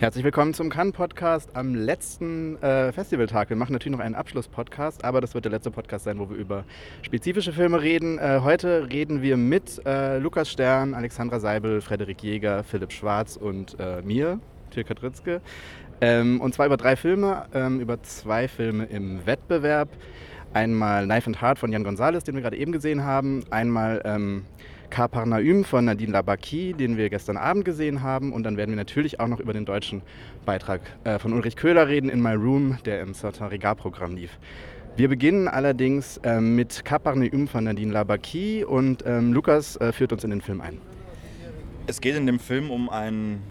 Herzlich willkommen zum Cannes-Podcast am letzten äh, Festivaltag. Wir machen natürlich noch einen Abschluss-Podcast, aber das wird der letzte Podcast sein, wo wir über spezifische Filme reden. Äh, heute reden wir mit äh, Lukas Stern, Alexandra Seibel, Frederik Jäger, Philipp Schwarz und äh, mir, Tilka Dritzke. Ähm, und zwar über drei Filme, ähm, über zwei Filme im Wettbewerb. Einmal Knife and Heart von Jan Gonzalez, den wir gerade eben gesehen haben. Einmal ähm, Kaparnaüm von Nadine Labaki, den wir gestern Abend gesehen haben. Und dann werden wir natürlich auch noch über den deutschen Beitrag äh, von Ulrich Köhler reden in My Room, der im Certain Regard-Programm lief. Wir beginnen allerdings ähm, mit Kaparneum von Nadine Labaki und ähm, Lukas äh, führt uns in den Film ein. Es geht in dem Film um ein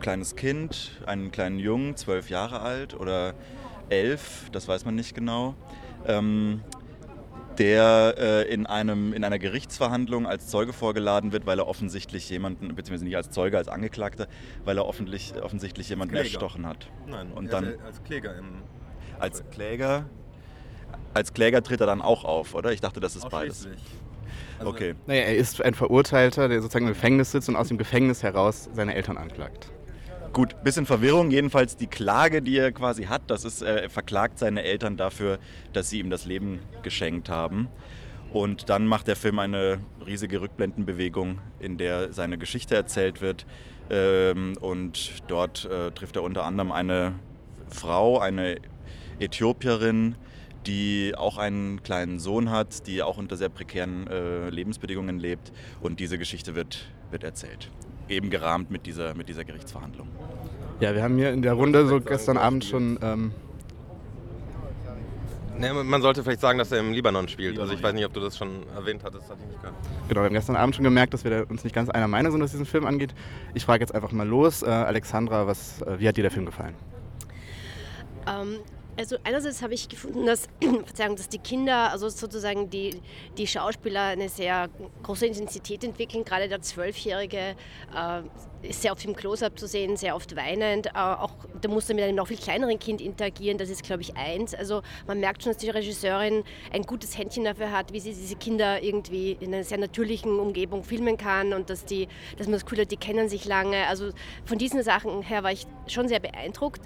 kleines Kind, einen kleinen Jungen, zwölf Jahre alt oder elf, das weiß man nicht genau, ähm, der äh, in, einem, in einer Gerichtsverhandlung als Zeuge vorgeladen wird, weil er offensichtlich jemanden, beziehungsweise nicht als Zeuge, als Angeklagter, weil er offentlich, offensichtlich jemanden Kläger. erstochen hat. Nein, Und dann- als Kläger im. Als Kläger, als Kläger tritt er dann auch auf, oder? Ich dachte, das ist beides. Also, Okay. Naja, er ist ein Verurteilter, der sozusagen im Gefängnis sitzt und aus dem Gefängnis heraus seine Eltern anklagt. Gut, bisschen Verwirrung. Jedenfalls die Klage, die er quasi hat, das ist, äh, er verklagt seine Eltern dafür, dass sie ihm das Leben geschenkt haben. Und dann macht der Film eine riesige Rückblendenbewegung, in der seine Geschichte erzählt wird. Ähm, und dort äh, trifft er unter anderem eine Frau, eine Äthiopierin, die auch einen kleinen Sohn hat, die auch unter sehr prekären äh, Lebensbedingungen lebt. Und diese Geschichte wird, wird erzählt. Eben gerahmt mit dieser, mit dieser Gerichtsverhandlung. Ja, wir haben hier in der Runde so gestern er Abend schon. Ähm, Ne, man sollte vielleicht sagen, dass er im Libanon spielt. Libanon, also ich ja. weiß nicht, ob du das schon erwähnt hattest, hatte ich nicht gehört. genau, wir haben gestern Abend schon gemerkt, dass wir uns nicht ganz einer Meinung sind, was diesen Film angeht. Ich frage jetzt einfach mal los. Äh, Alexandra, was, äh, wie hat dir der Film gefallen? Ähm, also einerseits habe ich gefunden, dass, dass die Kinder, also sozusagen die, die Schauspieler eine sehr große Intensität entwickeln. Gerade der Zwölfjährige äh, ist sehr oft im Close-Up zu sehen, sehr oft weinend. Äh, auch da muss er mit einem noch viel kleineren Kind interagieren. Das ist, glaube ich, eins. Also man merkt schon, dass die Regisseurin ein gutes Händchen dafür hat, wie sie diese Kinder irgendwie in einer sehr natürlichen Umgebung filmen kann und dass, die, dass man das Gefühl hat, die kennen sich lange. Also von diesen Sachen her war ich schon sehr beeindruckt.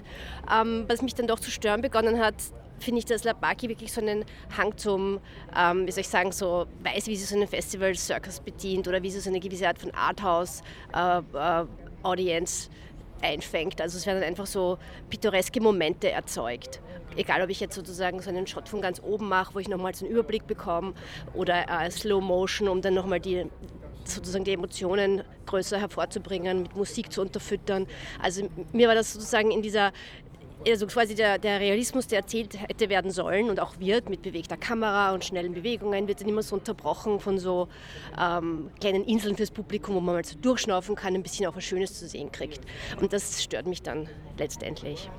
Ähm, was mich dann doch zu stören begonnen hat, finde ich, dass Labaki wirklich so einen Hang zum, ähm, wie soll ich sagen, so weiß, wie sie so einen Festival-Circus bedient oder wie sie so eine gewisse Art von Arthouse-Audience einfängt. Also es werden dann einfach so pittoreske Momente erzeugt. Egal, ob ich jetzt sozusagen so einen Shot von ganz oben mache, wo ich nochmal so einen Überblick bekomme, oder äh, Slow Motion, um dann nochmal die sozusagen die Emotionen größer hervorzubringen, mit Musik zu unterfüttern. Also mir war das sozusagen in dieser also quasi der, der Realismus, der erzählt hätte werden sollen und auch wird, mit bewegter Kamera und schnellen Bewegungen, wird dann immer so unterbrochen von so ähm, kleinen Inseln fürs Publikum, wo man mal so durchschnaufen kann, ein bisschen auch was Schönes zu sehen kriegt. Und das stört mich dann letztendlich.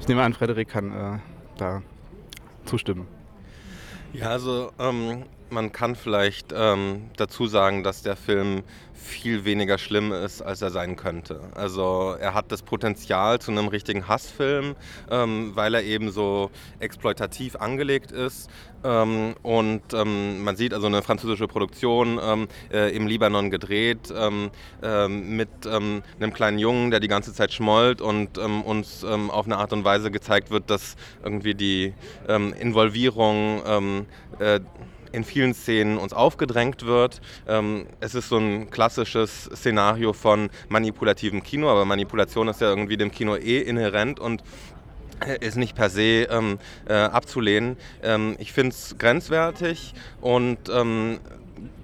Ich nehme an, Frederik kann äh, da zustimmen. Ja, also ähm, man kann vielleicht ähm, dazu sagen, dass der Film viel weniger schlimm ist, als er sein könnte. Also er hat das Potenzial zu einem richtigen Hassfilm, ähm, weil er eben so exploitativ angelegt ist. Ähm, und ähm, man sieht also eine französische Produktion ähm, äh, im Libanon gedreht ähm, mit einem kleinen Jungen, der die ganze Zeit schmollt und uns auf eine Art und Weise gezeigt wird, dass irgendwie die Involvierung äh, in vielen Szenen uns aufgedrängt wird. Ähm, es ist so ein klassisches Szenario von manipulativem Kino, aber Manipulation ist ja irgendwie dem Kino eh inhärent und äh, ist nicht per se ähm, äh, abzulehnen. Ähm, ich finde es grenzwertig und ähm,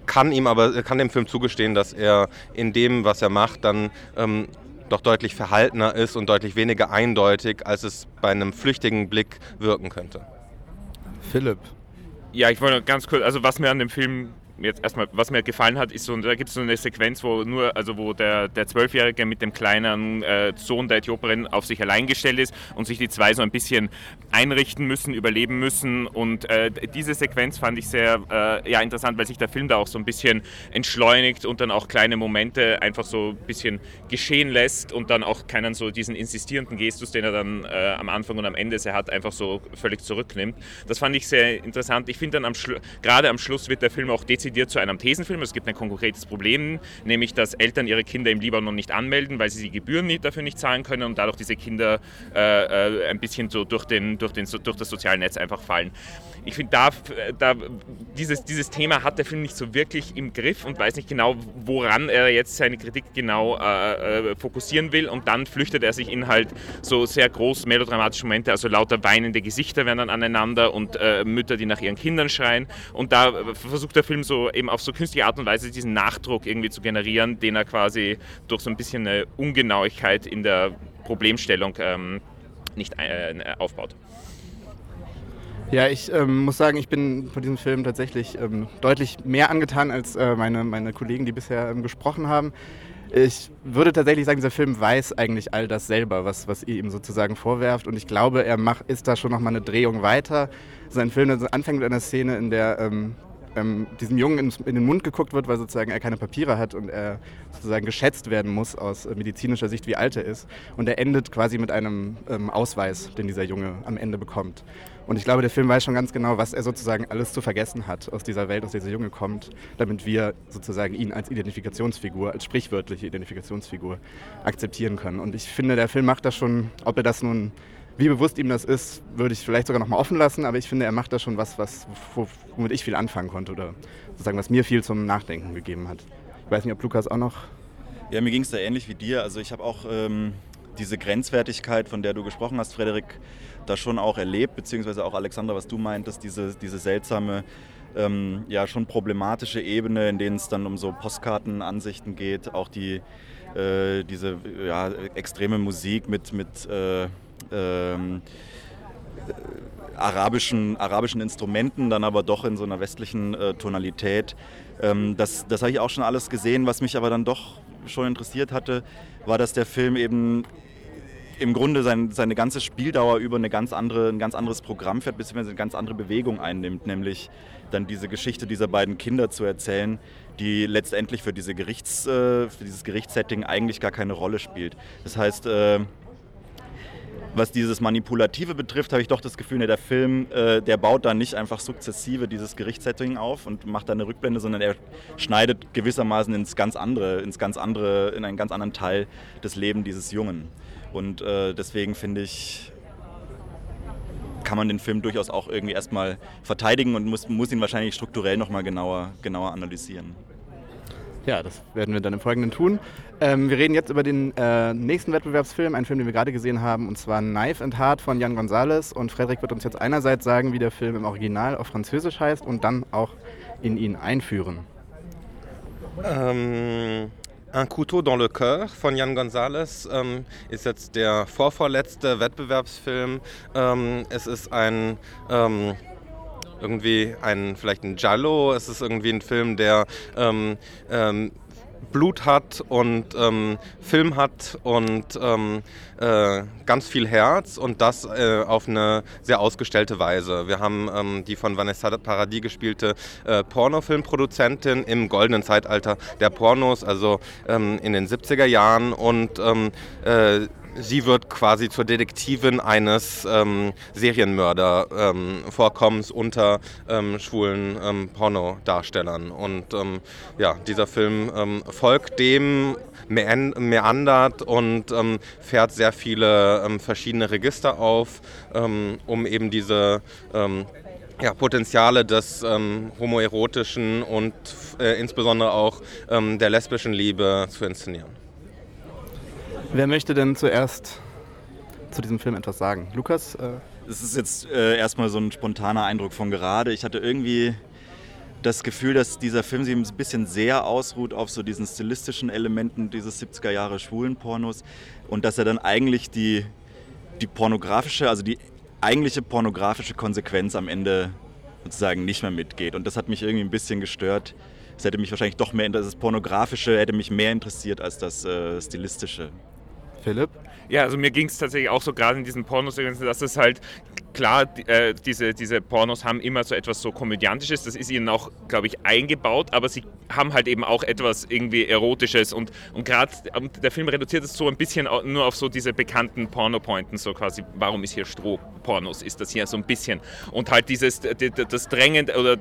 kann ihm aber kann dem Film zugestehen, dass er in dem, was er macht, dann ähm, doch deutlich verhaltener ist und deutlich weniger eindeutig, als es bei einem flüchtigen Blick wirken könnte. Philipp, Ja, ich wollte ganz kurz, also was mir an dem Film jetzt erstmal, was mir gefallen hat, ist so, da gibt es so eine Sequenz, wo nur, also wo der, der Zwölfjährige mit dem kleinen äh, Sohn der Äthiopierin auf sich allein gestellt ist und sich die zwei so ein bisschen einrichten müssen, überleben müssen. Und äh, diese Sequenz fand ich sehr äh, ja, interessant, weil sich der Film da auch so ein bisschen entschleunigt und dann auch kleine Momente einfach so ein bisschen geschehen lässt und dann auch keinen so diesen insistierenden Gestus, den er dann äh, am Anfang und am Ende sehr hat, einfach so völlig zurücknimmt. Das fand ich sehr interessant. Ich finde dann am gerade am Schluss wird der Film auch dezidiert dezidiert zu einem Thesenfilm. Es gibt ein konkretes Problem, nämlich dass Eltern ihre Kinder im Libanon nicht anmelden, weil sie die Gebühren nicht, dafür nicht zahlen können und dadurch diese Kinder äh, äh ein bisschen so durch, den, durch, den, durch das soziale Netz einfach fallen ich finde, da, da, dieses, dieses Thema hat der Film nicht so wirklich im Griff und weiß nicht genau, woran er jetzt seine Kritik genau äh, äh, fokussieren will. Und dann flüchtet er sich in halt so sehr groß melodramatische Momente, also lauter weinende Gesichter werden dann aneinander und äh, Mütter, die nach ihren Kindern schreien. Und da versucht der Film so eben auf so künstliche Art und Weise diesen Nachdruck irgendwie zu generieren, den er quasi durch so ein bisschen eine Ungenauigkeit in der Problemstellung ähm, nicht äh, aufbaut. Ja, ich ähm, muss sagen, ich bin von diesem Film tatsächlich ähm, deutlich mehr angetan als äh, meine, meine Kollegen, die bisher ähm, gesprochen haben. Ich würde tatsächlich sagen, dieser Film weiß eigentlich all das selber, was, was ihr ihm sozusagen vorwerft. Und ich glaube, er macht, ist da schon nochmal eine Drehung weiter. Sein Film anfängt mit einer Szene, in der ähm, ähm, diesem Jungen in, in, den Mund geguckt wird, weil sozusagen er keine Papiere hat und er sozusagen geschätzt werden muss aus äh, medizinischer Sicht, wie alt er ist. Und er endet quasi mit einem ähm, Ausweis, den dieser Junge am Ende bekommt. Und ich glaube, der Film weiß schon ganz genau, was er sozusagen alles zu vergessen hat aus dieser Welt, aus dieser Junge kommt, damit wir sozusagen ihn als Identifikationsfigur, als sprichwörtliche Identifikationsfigur akzeptieren können. Und ich finde, der Film macht das schon, ob er das nun, wie bewusst ihm das ist, würde ich vielleicht sogar noch mal offen lassen, aber ich finde, er macht da schon was, was womit ich viel anfangen konnte oder sozusagen, was mir viel zum Nachdenken gegeben hat. Ich weiß nicht, ob Lukas auch noch. Ja, mir ging es da ähnlich wie dir. Also ich habe auch ähm, diese Grenzwertigkeit, von der du gesprochen hast, Frederik, da schon auch erlebt, beziehungsweise auch Alexandra, was du meintest, diese, diese seltsame, ähm, ja schon problematische Ebene, in denen es dann um so Postkartenansichten geht, auch die, äh, diese ja, extreme Musik mit, mit äh, ähm, arabischen, arabischen Instrumenten, dann aber doch in so einer westlichen äh, Tonalität. Ähm, das das habe ich auch schon alles gesehen, was mich aber dann doch schon interessiert hatte, war, dass der Film eben im Grunde sein, seine ganze Spieldauer über eine ganz andere, ein ganz anderes Programm fährt, beziehungsweise eine ganz andere Bewegung einnimmt, nämlich dann diese Geschichte dieser beiden Kinder zu erzählen, die letztendlich für, diese Gerichts, äh, für dieses Gerichtssetting eigentlich gar keine Rolle spielt. Das heißt, äh, was dieses Manipulative betrifft, habe ich doch das Gefühl, der Film, äh, der baut da nicht einfach sukzessive dieses Gerichtssetting auf und macht da eine Rückblende, sondern er schneidet gewissermaßen ins ganz andere, ins ganz andere, in einen ganz anderen Teil des Lebens dieses Jungen. Und äh, deswegen finde ich, kann man den Film durchaus auch irgendwie erstmal verteidigen und muss, muss ihn wahrscheinlich strukturell nochmal genauer, genauer analysieren. Ja, das werden wir dann im Folgenden tun. Ähm, wir reden jetzt über den äh, nächsten Wettbewerbsfilm, einen Film, den wir gerade gesehen haben, und zwar Knife and Heart von Jan Gonzalez. Und Frederik wird uns jetzt einerseits sagen, wie der Film im Original auf Französisch heißt und dann auch in ihn einführen. Ähm, Un couteau dans le cœur von Jan Gonzalez ähm, ist jetzt der vorvorletzte Wettbewerbsfilm. Ähm, es ist ein ähm, irgendwie ein vielleicht ein Giallo. Es ist irgendwie ein Film, der ähm, ähm, Blut hat und ähm, Film hat und ähm, äh, ganz viel Herz und das äh, auf eine sehr ausgestellte Weise. Wir haben ähm, die von Vanessa Paradis gespielte äh, Pornofilmproduzentin im goldenen Zeitalter der Pornos, also ähm, in den 70er Jahren und ähm, äh, sie wird quasi zur Detektivin eines ähm, Serienmörder-Vorkommens ähm, unter ähm, schwulen ähm, Pornodarstellern. Und ähm, ja, dieser Film ähm, folgt dem, meandert und fährt sehr viele verschiedene Register auf, um eben diese ja, Potenziale des ähm, homoerotischen und äh, insbesondere auch ähm, der lesbischen Liebe zu inszenieren. Wer möchte denn zuerst zu diesem Film etwas sagen? Lukas? Äh das ist jetzt äh, erstmal so ein spontaner Eindruck von gerade. Ich hatte irgendwie das Gefühl, dass dieser Film sich ein bisschen sehr ausruht auf so diesen stilistischen Elementen dieses 70er Jahre Schwulenpornos und dass er dann eigentlich die, die pornografische, also die eigentliche pornografische Konsequenz am Ende sozusagen nicht mehr mitgeht. Und das hat mich irgendwie ein bisschen gestört. Es hätte mich wahrscheinlich doch mehr, das Pornografische hätte mich mehr interessiert als das äh, Stilistische. Philipp? Ja, also mir ging es tatsächlich auch so gerade in diesen Pornosequenzen, dass es halt klar, äh, diese, diese Pornos haben immer so etwas so Komödiantisches, das ist ihnen auch, glaube ich, eingebaut, aber sie haben halt eben auch etwas irgendwie Erotisches und, und gerade der Film reduziert es so ein bisschen nur auf so diese bekannten Porno-Pointen, so quasi, warum ist hier Strohpornos, ist das hier so ein bisschen und halt dieses, das Drängend oder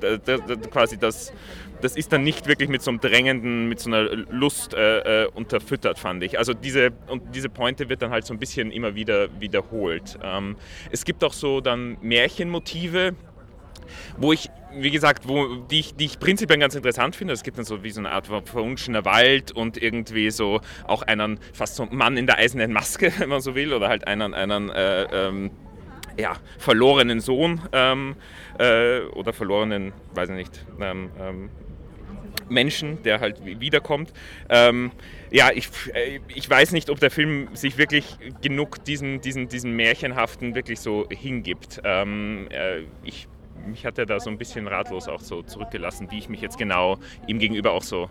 quasi das das ist dann nicht wirklich mit so einem drängenden, mit so einer Lust äh, äh, unterfüttert, fand ich. Also diese, und diese Pointe wird dann halt so ein bisschen immer wieder wiederholt. Ähm, es gibt auch so dann Märchenmotive, wo ich, wie gesagt, wo, die, ich, die ich prinzipiell ganz interessant finde. Es gibt dann so wie so eine Art verwunschener Wald und irgendwie so auch einen fast so Mann in der eisernen Maske, wenn man so will, oder halt einen, einen äh, ähm, ja, verlorenen Sohn ähm, äh, oder verlorenen, weiß ich nicht, ähm, ähm Menschen, der halt wiederkommt. Ähm, ja, ich, äh, ich weiß nicht, ob der Film sich wirklich genug diesen, diesen, diesen Märchenhaften wirklich so hingibt. Ähm, äh, ich, mich hat er da so ein bisschen ratlos auch so zurückgelassen, wie ich mich jetzt genau ihm gegenüber auch so,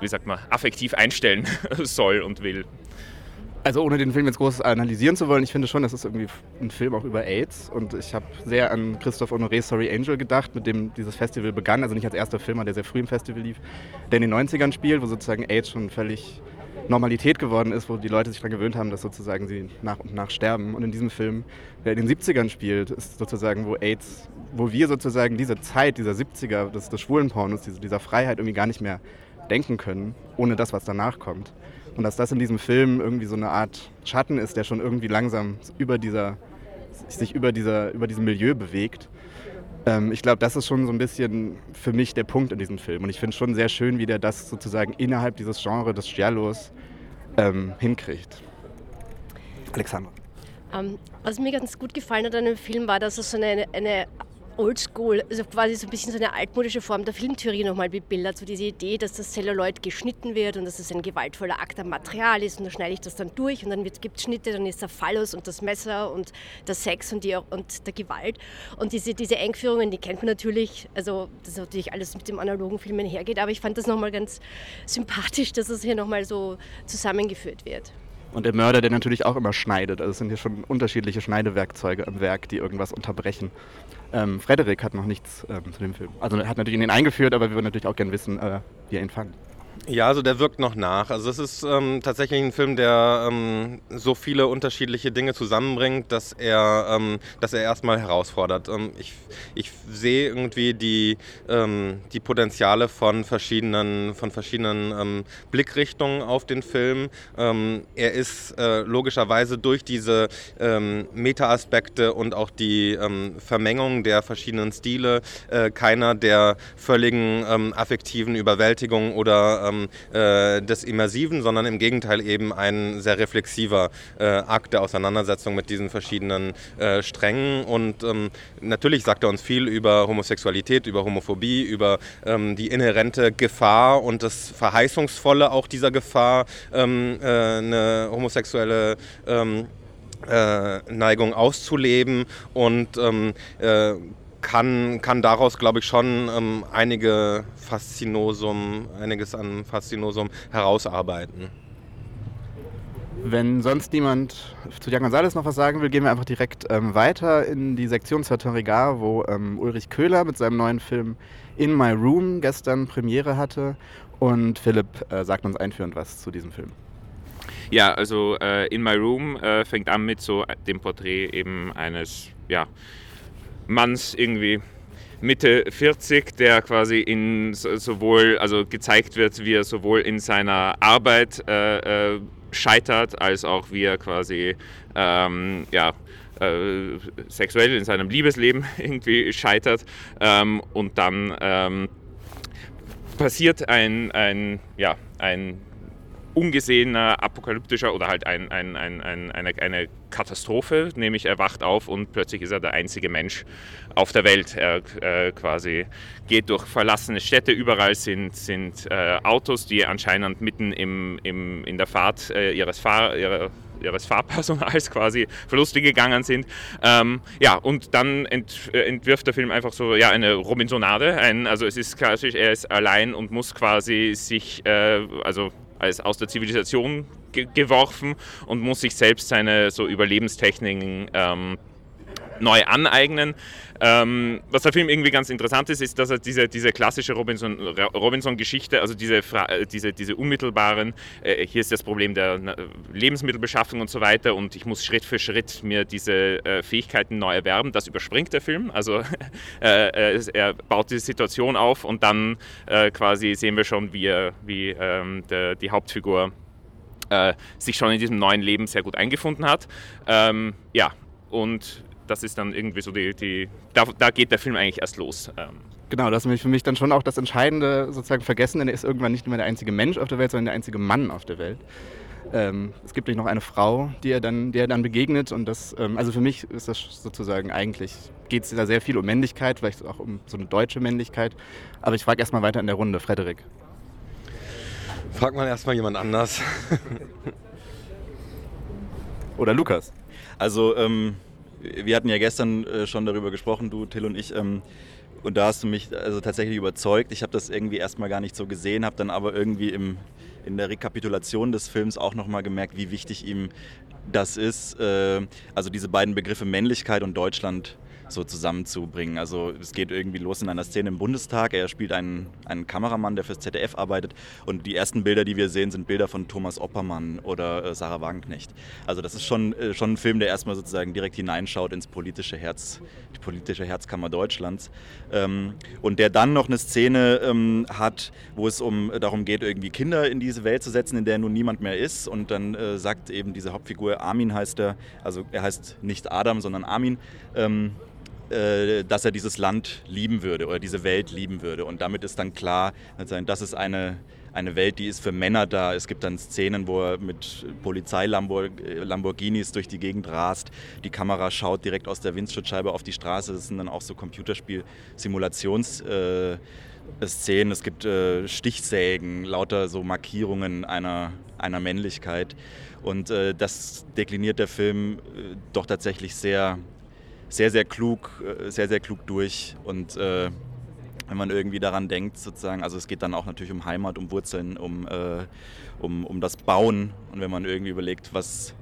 wie sagt man, affektiv einstellen soll und will. Also ohne den Film jetzt groß analysieren zu wollen, ich finde schon, das ist irgendwie ein Film auch über AIDS und ich habe sehr an Christoph Honoré Sorry Angel gedacht, mit dem dieses Festival begann, also nicht als erster Film, der sehr früh im Festival lief, der in den 90ern spielt, wo sozusagen AIDS schon völlig Normalität geworden ist, wo die Leute sich daran gewöhnt haben, dass sozusagen sie nach und nach sterben. Und in diesem Film, der in den 70ern spielt, ist sozusagen, wo AIDS, wo wir sozusagen diese Zeit dieser 70er, des, des Schwulenpornos, diese, dieser Freiheit irgendwie gar nicht mehr denken können, ohne das, was danach kommt. Und dass das in diesem Film irgendwie so eine Art Schatten ist, der schon irgendwie langsam über dieser, sich über, dieser, über diesem Milieu bewegt. Ähm, ich glaube, das ist schon so ein bisschen für mich der Punkt in diesem Film. Und ich finde es schon sehr schön, wie der das sozusagen innerhalb dieses Genres des Giallos ähm, hinkriegt. Alexandra. Um, ähm, was mir ganz gut gefallen hat an dem Film war, dass es so eine, eine oldschool, also quasi so ein bisschen so eine altmodische Form der Filmtheorie nochmal bebildert. So diese Idee, dass das Celluloid geschnitten wird und dass es ein gewaltvoller Akt am Material ist und dann schneide ich das dann durch und dann gibt es Schnitte, dann ist der Phallus und das Messer und der Sex und, die, und der Gewalt. Und diese, diese Engführungen, die kennt man natürlich, also das ist natürlich alles mit dem analogen Filmen hergeht, aber ich fand das nochmal ganz sympathisch, dass es hier nochmal so zusammengeführt wird. Und der Mörder, der natürlich auch immer schneidet. Also es sind hier schon unterschiedliche Schneidewerkzeuge am Werk, die irgendwas unterbrechen. Ähm, Frederik hat noch nichts ähm, zu dem Film. Also er hat natürlich ihn eingeführt, aber wir würden natürlich auch gerne wissen, äh, wie er ihn fand. Ja, also der wirkt noch nach. Also es ist ähm, tatsächlich ein Film, der ähm, so viele unterschiedliche Dinge zusammenbringt, dass er, ähm, dass er erstmal herausfordert. Ähm, ich, ich sehe irgendwie die, ähm, die Potenziale von verschiedenen, von verschiedenen ähm, Blickrichtungen auf den Film. er ist äh, logischerweise durch diese Meta-Aspekte und auch die Vermengung der verschiedenen Stile äh, keiner der völligen affektiven Überwältigung oder ähm, äh, des Immersiven, sondern im Gegenteil eben ein sehr reflexiver äh, Akt der Auseinandersetzung mit diesen verschiedenen äh, Strängen. Und ähm, natürlich sagt er uns viel über Homosexualität, über Homophobie, über ähm, die inhärente Gefahr und das Verheißungsvolle auch dieser Gefahr, ähm, äh, eine homosexuelle ähm, äh, Neigung auszuleben und ähm, äh, kann, kann daraus, glaube ich, schon ähm, einige Faszinosum, einiges an Faszinosum herausarbeiten. Wenn sonst niemand zu Jan González noch was sagen will, gehen wir einfach direkt ähm, weiter in die Sektion Regard, wo ähm, Ulrich Köhler mit seinem neuen Film In My Room gestern Premiere hatte. Und Philipp äh, sagt uns einführend was zu diesem Film. Ja, also äh, In My Room äh, fängt an mit so dem Porträt eben eines, ja, Manns irgendwie Mitte 40, der quasi in sowohl, also gezeigt wird, wie er sowohl in seiner Arbeit äh, äh, scheitert, als auch wie er quasi ähm, ja, äh, sexuell in seinem Liebesleben irgendwie scheitert. Ähm, und dann ähm, passiert ein, ein, ja, ein ungesehener, apokalyptischer oder halt ein, ein, ein, eine, eine Katastrophe, nämlich er wacht auf und plötzlich ist er der einzige Mensch auf der Welt. Er äh, quasi geht durch verlassene Städte, überall sind, sind äh, Autos, die anscheinend mitten im, im, in der Fahrt äh, ihres, Fahr ihrer, ihres Fahrpersonals quasi verlustig gegangen sind. Ähm, ja, und dann ent, äh, entwirft der Film einfach so ja, eine Robinsonade. Ein, also es ist klassisch, er ist allein und muss quasi sich, äh, also als aus der Zivilisation ge geworfen und muss sich selbst seine so Überlebenstechniken ähm, neu aneignen. Ähm, was der Film irgendwie ganz interessant ist, ist, dass er diese, diese klassische Robinson-Geschichte, Robinson also diese, äh, diese, diese unmittelbaren, äh, hier ist das Problem der Lebensmittelbeschaffung und so weiter und ich muss Schritt für Schritt mir diese äh, Fähigkeiten neu erwerben, das überspringt der Film. Also äh, er baut diese Situation auf und dann äh, quasi sehen wir schon, wie, wie ähm, der, die Hauptfigur äh, sich schon in diesem neuen Leben sehr gut eingefunden hat. Ähm, ja, und das ist dann irgendwie so die, die da, da geht der Film eigentlich erst los. Ähm. Genau, das ist für mich dann schon auch das Entscheidende sozusagen vergessen, denn er ist irgendwann nicht mehr der einzige Mensch auf der Welt, sondern der einzige Mann auf der Welt. Ähm, es gibt noch eine Frau, die er dann, die er dann begegnet und das, ähm, also für mich ist das sozusagen eigentlich, geht es da sehr viel um Männlichkeit, vielleicht auch um so eine deutsche Männlichkeit, aber ich frage erstmal weiter in der Runde, Frederik. Frag mal erstmal jemand anders. Oder Lukas. Also, ähm, wir hatten ja gestern äh, schon darüber gesprochen, du, Till und ich. Ähm, und da hast du mich also tatsächlich überzeugt. Ich habe das irgendwie erstmal gar nicht so gesehen, habe dann aber irgendwie im, in der Rekapitulation des Films auch nochmal gemerkt, wie wichtig ihm das ist. Äh, also diese beiden Begriffe Männlichkeit und Deutschland so zusammenzubringen. Also es geht irgendwie los in einer Szene im Bundestag. Er spielt einen, einen Kameramann, der fürs ZDF arbeitet. Und die ersten Bilder, die wir sehen, sind Bilder von Thomas Oppermann oder äh, Sarah Wagenknecht. Also das ist schon, äh, schon ein Film, der erstmal sozusagen direkt hineinschaut ins politische Herz, die politische Herzkammer Deutschlands. Ähm, und der dann noch eine Szene ähm, hat, wo es um darum geht, irgendwie Kinder in diese Welt zu setzen, in der nun niemand mehr ist. Und dann äh, sagt eben diese Hauptfigur, Armin heißt er, also er heißt nicht Adam, sondern Armin. Ähm, äh, dass er dieses Land lieben würde oder diese Welt lieben würde. Und damit ist dann klar, das ist eine, eine Welt, die ist für Männer da. Es gibt dann Szenen, wo er mit Polizei-Lamborghinis durch die Gegend rast. Die Kamera schaut direkt aus der Windschutzscheibe auf die Straße. Das sind dann auch so Computerspiel-Simulations- äh, Szenen, es gibt äh, Stichsägen, lauter so Markierungen einer, einer Männlichkeit. Und äh, das dekliniert der Film äh, doch tatsächlich sehr, sehr, sehr klug, äh, sehr, sehr klug durch. Und äh, wenn man irgendwie daran denkt, sozusagen, also es geht dann auch natürlich um Heimat, um Wurzeln, um, äh, um, um das Bauen. Und wenn man irgendwie überlegt, was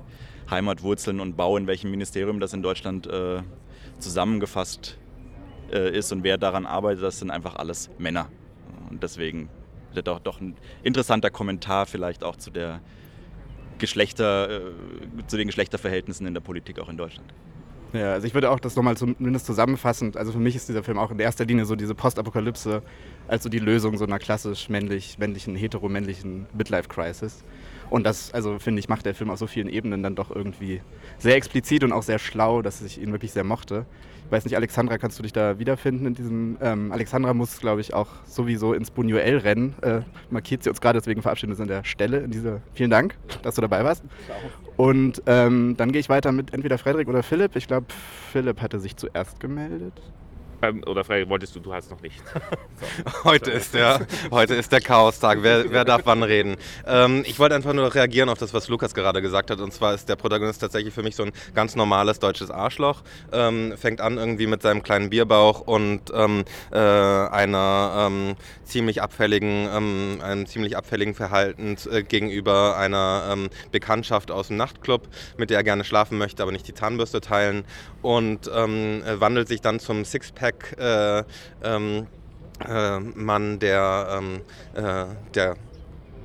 Heimat, Wurzeln und Bau, in welchem Ministerium das in Deutschland äh, zusammengefasst äh, ist und wer daran arbeitet, das sind einfach alles Männer. Und deswegen doch, doch ein interessanter Kommentar vielleicht auch zu der Geschlechter, äh, zu den Geschlechterverhältnissen in der Politik auch in Deutschland. Ja, also ich würde auch das nochmal zumindest zusammenfassend, also für mich ist dieser Film auch in erster Linie so diese Postapokalypse als so die Lösung so einer klassisch männlich, männlichen, heteromännlichen Midlife-Crisis. Und das, also finde ich, macht der Film auf so vielen Ebenen dann doch irgendwie sehr explizit und auch sehr schlau, dass ich ihn wirklich sehr mochte. Ich weiß nicht, Alexandra, kannst du dich da wiederfinden in diesem? Ähm, Alexandra muss, glaube ich, auch sowieso ins Buñuel rennen. Äh, markiert sie uns gerade, deswegen verabschieden wir uns an der Stelle. In dieser, vielen Dank, dass du dabei warst. Und ähm, dann gehe ich weiter mit entweder Frederik oder Philipp. Ich glaube, Philipp hatte sich zuerst gemeldet. Ähm, oder Frederik, wolltest du, du hast noch nicht. Heute, ist der, heute ist der Chaos-Tag. Wer, wer darf wann reden? Ähm, ich wollte einfach nur reagieren auf das, was Lukas gerade gesagt hat. Und zwar ist der Protagonist tatsächlich für mich so ein ganz normales deutsches Arschloch. Ähm, fängt an irgendwie mit seinem kleinen Bierbauch und ähm, äh, einer ähm, ziemlich abfälligen, ähm, einem ziemlich abfälligen Verhalten äh, gegenüber einer Bekanntschaft aus dem Nachtclub, mit der er gerne schlafen möchte, aber nicht die Zahnbürste teilen. Und wandelt sich dann zum Sixpack Backpack äh, ähm, äh, Mann, der, ähm, äh, der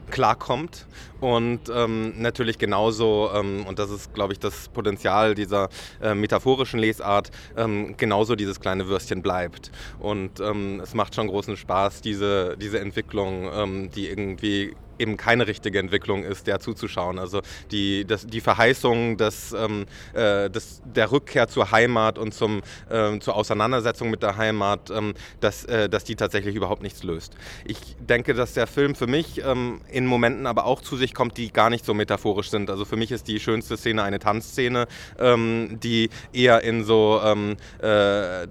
klarkommt und ähm, natürlich genauso, ähm, und das ist, glaube ich, das Potenzial dieser äh, metaphorischen Lesart, ähm, genauso dieses kleine Würstchen bleibt. Und ähm, es macht schon großen Spaß, diese, diese Entwicklung, ähm, die irgendwie eben keine richtige Entwicklung ist, der zuzuschauen. Also die, das, die Verheißung des, ähm, äh, des, der Rückkehr zur Heimat und zum, äh, zur Auseinandersetzung mit der Heimat, ähm, dass, äh, dass die tatsächlich überhaupt nichts löst. Ich denke, dass der Film für mich ähm, in Momenten aber auch zu sich kommt, die gar nicht so metaphorisch sind. Also für mich ist die schönste Szene eine Tanzszene, ähm, die eher in so ähm, äh,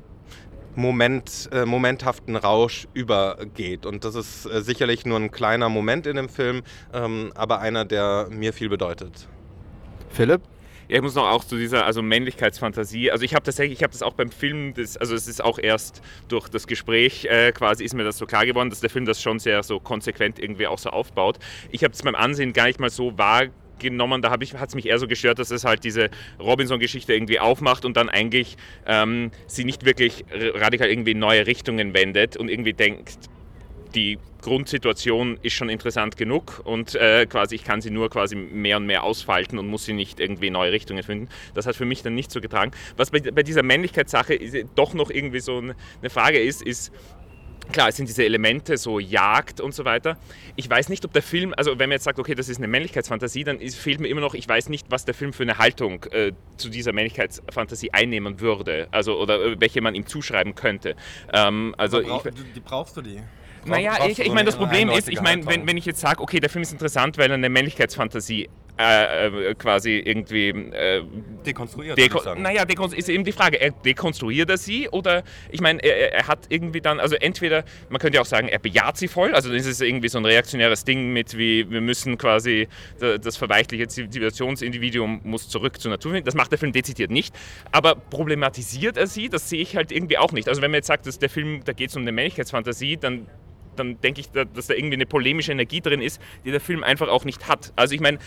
Moment, äh, momenthaften Rausch übergeht. Und das ist äh, sicherlich nur ein kleiner Moment in dem Film, ähm, aber einer, der mir viel bedeutet. Philipp? Ja, ich muss noch auch zu dieser also Männlichkeitsfantasie. Also ich habe tatsächlich, ich habe das auch beim Film, das, also es ist auch erst durch das Gespräch äh, quasi ist mir das so klar geworden, dass der Film das schon sehr so konsequent irgendwie auch so aufbaut. Ich habe es beim Ansehen gar nicht mal so wahr genommen. Da hat es mich eher so gestört, dass es halt diese Robinson-Geschichte irgendwie aufmacht und dann eigentlich ähm, sie nicht wirklich radikal irgendwie in neue Richtungen wendet und irgendwie denkt, die Grundsituation ist schon interessant genug und äh, quasi ich kann sie nur quasi mehr und mehr ausfalten und muss sie nicht irgendwie neue Richtungen finden. Das hat für mich dann nicht so getragen. Was bei, bei dieser Männlichkeitssache doch noch irgendwie so eine Frage ist, ist, Klar, es sind diese Elemente, so Jagd und so weiter. Ich weiß nicht, ob der Film, also wenn man jetzt sagt, okay, das ist eine Männlichkeitsfantasie, dann ist, fehlt mir immer noch, ich weiß nicht, was der Film für eine Haltung äh, zu dieser Männlichkeitsfantasie einnehmen würde. Also, oder äh, welche man ihm zuschreiben könnte. Ähm, also brauch, ich, die, brauchst du die? Naja, ich, ich meine, das Problem ist, ich meine, wenn, wenn ich jetzt sage, okay, der Film ist interessant, weil er eine Männlichkeitsfantasie äh, äh, quasi irgendwie äh, dekonstruiert. Deko naja, ist eben die Frage, er dekonstruiert er sie oder ich meine, er, er, hat irgendwie dann, also entweder, man könnte ja auch sagen, er bejaht sie voll, also das ist irgendwie so ein reaktionäres Ding mit, wie wir müssen quasi das verweichliche Zivilisationsindividuum muss zurück zur Natur finden. Das macht der Film dezidiert nicht, aber problematisiert er sie, das sehe ich halt irgendwie auch nicht. Also wenn man jetzt sagt, dass der Film, da geht es um eine Männlichkeitsfantasie, dann dann denke ich, dass da irgendwie eine polemische Energie drin ist, die der Film einfach auch nicht hat. Also ich meine,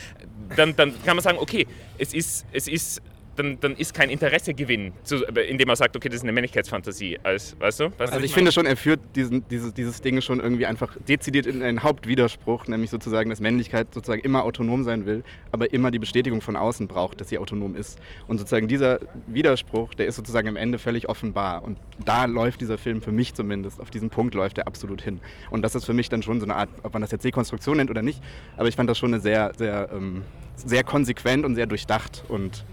dann, dann kann man sagen, okay, es ist, es ist dann, dann ist kein Interessegewinn, zu, indem man sagt, okay, das ist eine Männlichkeitsfantasie. Als, weißt du? Weißt also ich, ich finde schon, er führt diesen, dieses, dieses Ding schon irgendwie einfach dezidiert in einen Hauptwiderspruch, nämlich sozusagen, dass Männlichkeit sozusagen immer autonom sein will, aber immer die Bestätigung von außen braucht, dass sie autonom ist. Und sozusagen dieser Widerspruch, der ist sozusagen am Ende völlig offenbar. Und da läuft dieser Film für mich zumindest, auf diesen Punkt läuft er absolut hin. Und das ist für mich dann schon so eine Art, ob man das jetzt Dekonstruktion nennt oder nicht, aber ich fand das schon eine sehr, sehr, ähm, sehr konsequent und sehr durchdacht und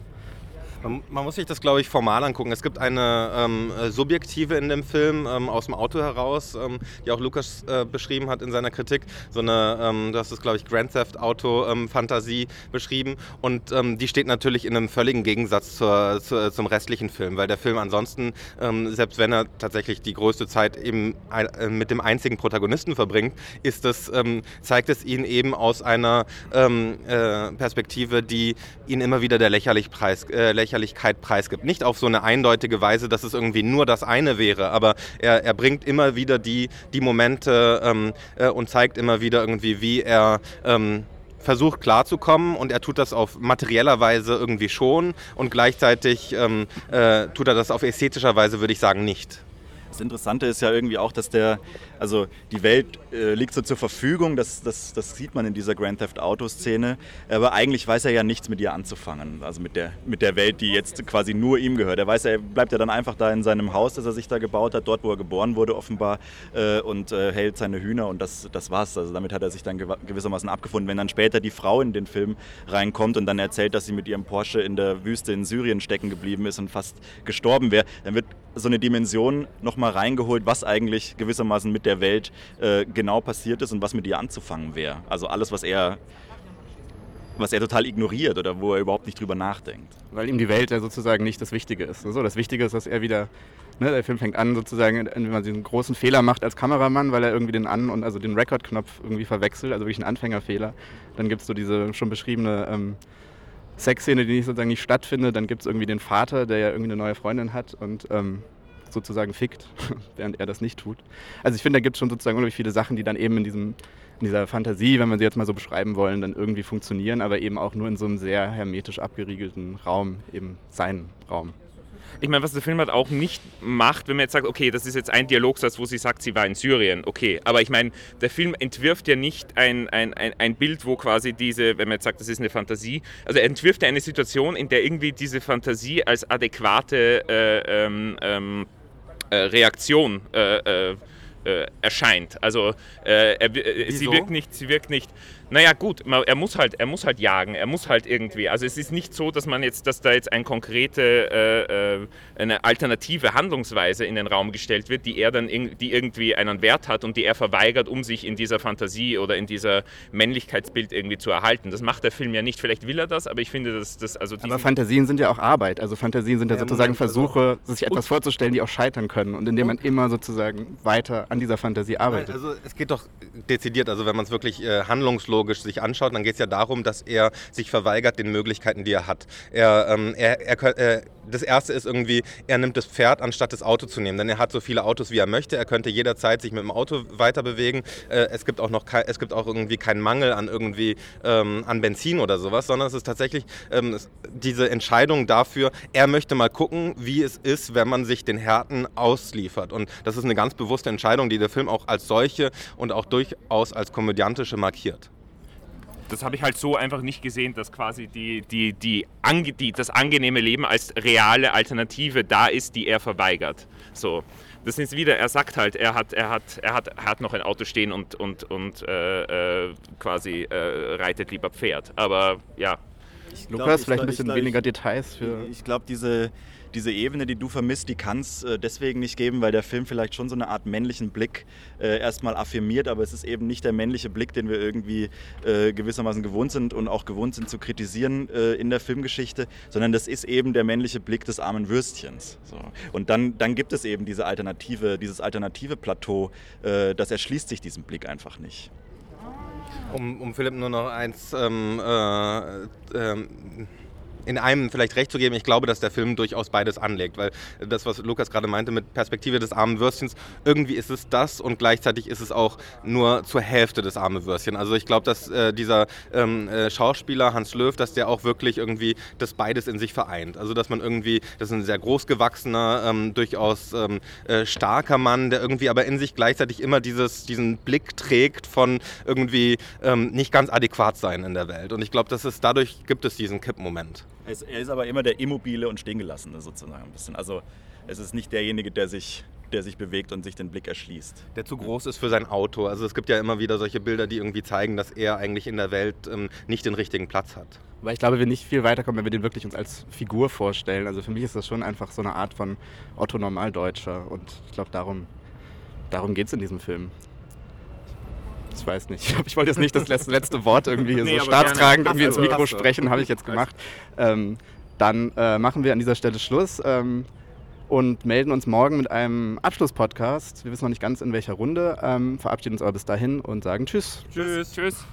man, man, muss sich das, glaube ich, formal angucken. Es gibt eine ähm, äh, subjektive in dem Film ähm, aus dem Auto heraus, ähm, die auch Lukas äh, beschrieben hat in seiner Kritik. So eine, ähm, das ist, glaube ich, Grand Theft Auto ähm, beschrieben. Und ähm, die steht natürlich in einem völligen Gegensatz zur, zur, zum restlichen Film, weil der Film ansonsten, selbst wenn er tatsächlich die größte Zeit eben äh, mit dem einzigen Protagonisten verbringt, ist es, zeigt es ihn eben aus einer äh, Perspektive, die ihn immer wieder der lächerlich Preis, äh, Lächerlichkeit preisgibt. Nicht auf so eine eindeutige Weise, dass es irgendwie nur das eine wäre, aber er, er bringt immer wieder die, die Momente ähm, äh, und zeigt immer wieder irgendwie, wie er ähm, versucht klarzukommen und er tut das auf materieller Weise irgendwie schon und gleichzeitig ähm, äh, tut er das auf ästhetischer Weise, würde ich sagen, nicht. Interessante ist ja irgendwie auch, dass der, also die Welt äh, liegt so zur Verfügung, das, das, das sieht man in dieser Grand Theft Auto-Szene, aber eigentlich weiß er ja nichts mit ihr anzufangen, also mit der, mit der Welt, die jetzt quasi nur ihm gehört. Er weiß, er bleibt ja dann einfach da in seinem Haus, das er sich da gebaut hat, dort, wo er geboren wurde offenbar, äh, und äh, hält seine Hühner und das, das war's. Also damit hat er sich dann gewissermaßen abgefunden. Wenn dann später die Frau in den Film reinkommt und dann erzählt, dass sie mit ihrem Porsche in der Wüste in Syrien stecken geblieben ist und fast gestorben wäre, dann wird so eine Dimension nochmal reingeholt, was eigentlich gewissermaßen mit der Welt äh, genau passiert ist und was mit ihr anzufangen wäre. Also alles, was er was er total ignoriert oder wo er überhaupt nicht drüber nachdenkt. Weil ihm die Welt ja sozusagen nicht das Wichtige ist. Also das Wichtige ist, dass er wieder, ne, der Film fängt an sozusagen, wenn man diesen großen Fehler macht als Kameramann, weil er irgendwie den An- und also den Record-Knopf irgendwie verwechselt, also wirklich einen Anfängerfehler. Dann gibt es so diese schon beschriebene ähm, Sexszene, die nicht sozusagen nicht stattfindet. Dann gibt es irgendwie den Vater, der ja irgendwie eine neue Freundin hat und ähm, sozusagen fickt, während er das nicht tut. Also ich finde, da gibt es schon sozusagen unglaublich viele Sachen, die dann eben in diesem in dieser Fantasie, wenn wir sie jetzt mal so beschreiben wollen, dann irgendwie funktionieren, aber eben auch nur in so einem sehr hermetisch abgeriegelten Raum, eben sein Raum. Ich meine, was der Film halt auch nicht macht, wenn man jetzt sagt, okay, das ist jetzt ein Dialogsatz, wo sie sagt, sie war in Syrien, okay. Aber ich meine, der Film entwirft ja nicht ein, ein, ein, ein Bild, wo quasi diese, wenn man jetzt sagt, das ist eine Fantasie, also er entwirft ja eine Situation, in der irgendwie diese Fantasie als adäquate äh, ähm, ähm, äh, Reaktion äh, äh, äh erscheint. Also äh, er, sie wirkt nicht, sie wirkt nicht naja, gut, er muss halt, er muss halt jagen, er muss halt irgendwie. Also es ist nicht so, dass man jetzt, dass da jetzt eine konkrete, äh, äh, eine alternative Handlungsweise in den Raum gestellt wird, die er dann, die irgendwie einen Wert hat und die er verweigert, um sich in dieser Fantasie oder in dieser Männlichkeitsbild irgendwie zu erhalten. Das macht der Film ja nicht. Vielleicht will er das, aber ich finde, dass das also. Aber Fantasien sind ja auch Arbeit. Also Fantasien sind ja, ja sozusagen also Versuche, also sich etwas vorzustellen, die auch scheitern können und indem man immer sozusagen weiter an dieser Fantasie arbeitet. Also es geht doch dezidiert. Also wenn man es wirklich äh, handlungslos chronologisch sich anschaut, dann geht es ja darum, dass er sich verweigert den Möglichkeiten, die er hat. Er, ähm, er, er, er, das erste ist irgendwie, er nimmt das Pferd anstatt das Auto zu nehmen, denn er hat so viele Autos, wie er möchte. Er könnte jederzeit sich mit dem Auto weiter bewegen. Äh, es gibt auch noch es gibt auch irgendwie keinen Mangel an irgendwie ähm, an Benzin oder sowas, sondern es ist tatsächlich ähm, diese Entscheidung dafür, er möchte mal gucken, wie es ist, wenn man sich den Härten ausliefert. Und das ist eine ganz bewusste Entscheidung, die der Film auch als solche und auch durchaus als komödiantische markiert das habe ich halt so einfach nicht gesehen, dass quasi die, die, die, ange, die, das angenehme Leben als reale Alternative da ist, die er verweigert. So. Das ist wieder, er sagt halt, er hat, er hat, er hat, er hat noch ein Auto stehen und, und, und äh, äh quasi äh, reitet lieber Pferd. Aber ja. Glaub, Lukas, vielleicht ein bisschen glaub, weniger Details für. Ich glaube, diese, diese Ebene, die du vermisst, die kann es äh, deswegen nicht geben, weil der Film vielleicht schon so eine Art männlichen Blick äh, erstmal affirmiert, aber es ist eben nicht der männliche Blick, den wir irgendwie äh, gewissermaßen gewohnt sind und auch gewohnt sind zu kritisieren äh, in der Filmgeschichte, sondern das ist eben der männliche Blick des armen Würstchens. So. Und dann, dann gibt es eben diese alternative, dieses alternative Plateau, äh, das erschließt sich diesem Blick einfach nicht. Um, um Philipp nur noch eins ähm, äh, ähm, in einem vielleicht recht zu geben, ich glaube, dass der Film durchaus beides anlegt, weil das, was Lukas gerade meinte mit Perspektive des armen Würstchens, irgendwie ist es das und gleichzeitig ist es auch nur zur Hälfte des armen Würstchen. Also ich glaube, dass äh, dieser ähm, äh, Schauspieler Hans Löw, dass der auch wirklich irgendwie das beides in sich vereint. Also dass man irgendwie, das ist ein sehr großgewachsener, ähm, durchaus ähm, äh, starker Mann, der irgendwie aber in sich gleichzeitig immer dieses, diesen Blick trägt von irgendwie ähm, nicht ganz adäquat sein in der Welt. Und ich glaube, dass es dadurch gibt es diesen Kippmoment. Er ist aber immer der Immobile und Stehengelassene sozusagen ein bisschen. Also es ist nicht derjenige, der sich, der sich bewegt und sich den Blick erschließt. Der zu groß ist für sein Auto. Also es gibt ja immer wieder solche Bilder, die irgendwie zeigen, dass er eigentlich in der Welt ähm, nicht den richtigen Platz hat. Weil ich glaube, wir nicht viel weiterkommen, wenn wir den wirklich uns als Figur vorstellen. Also für mich ist das schon einfach so eine Art von Otto Normaldeutscher. Und ich glaube, darum, darum geht es in diesem Film. Ich weiß nicht. Ich wollte jetzt nicht das letzte, letzte Wort irgendwie nee, so staatstragend irgendwie ins Mikro sprechen, habe ich jetzt gemacht. Ähm, dann äh, machen wir an dieser Stelle Schluss ähm, und melden uns morgen mit einem Abschlusspodcast. Wir wissen noch nicht ganz in welcher Runde. Ähm, verabschieden uns aber bis dahin und sagen Tschüss. Tschüss. Tschüss.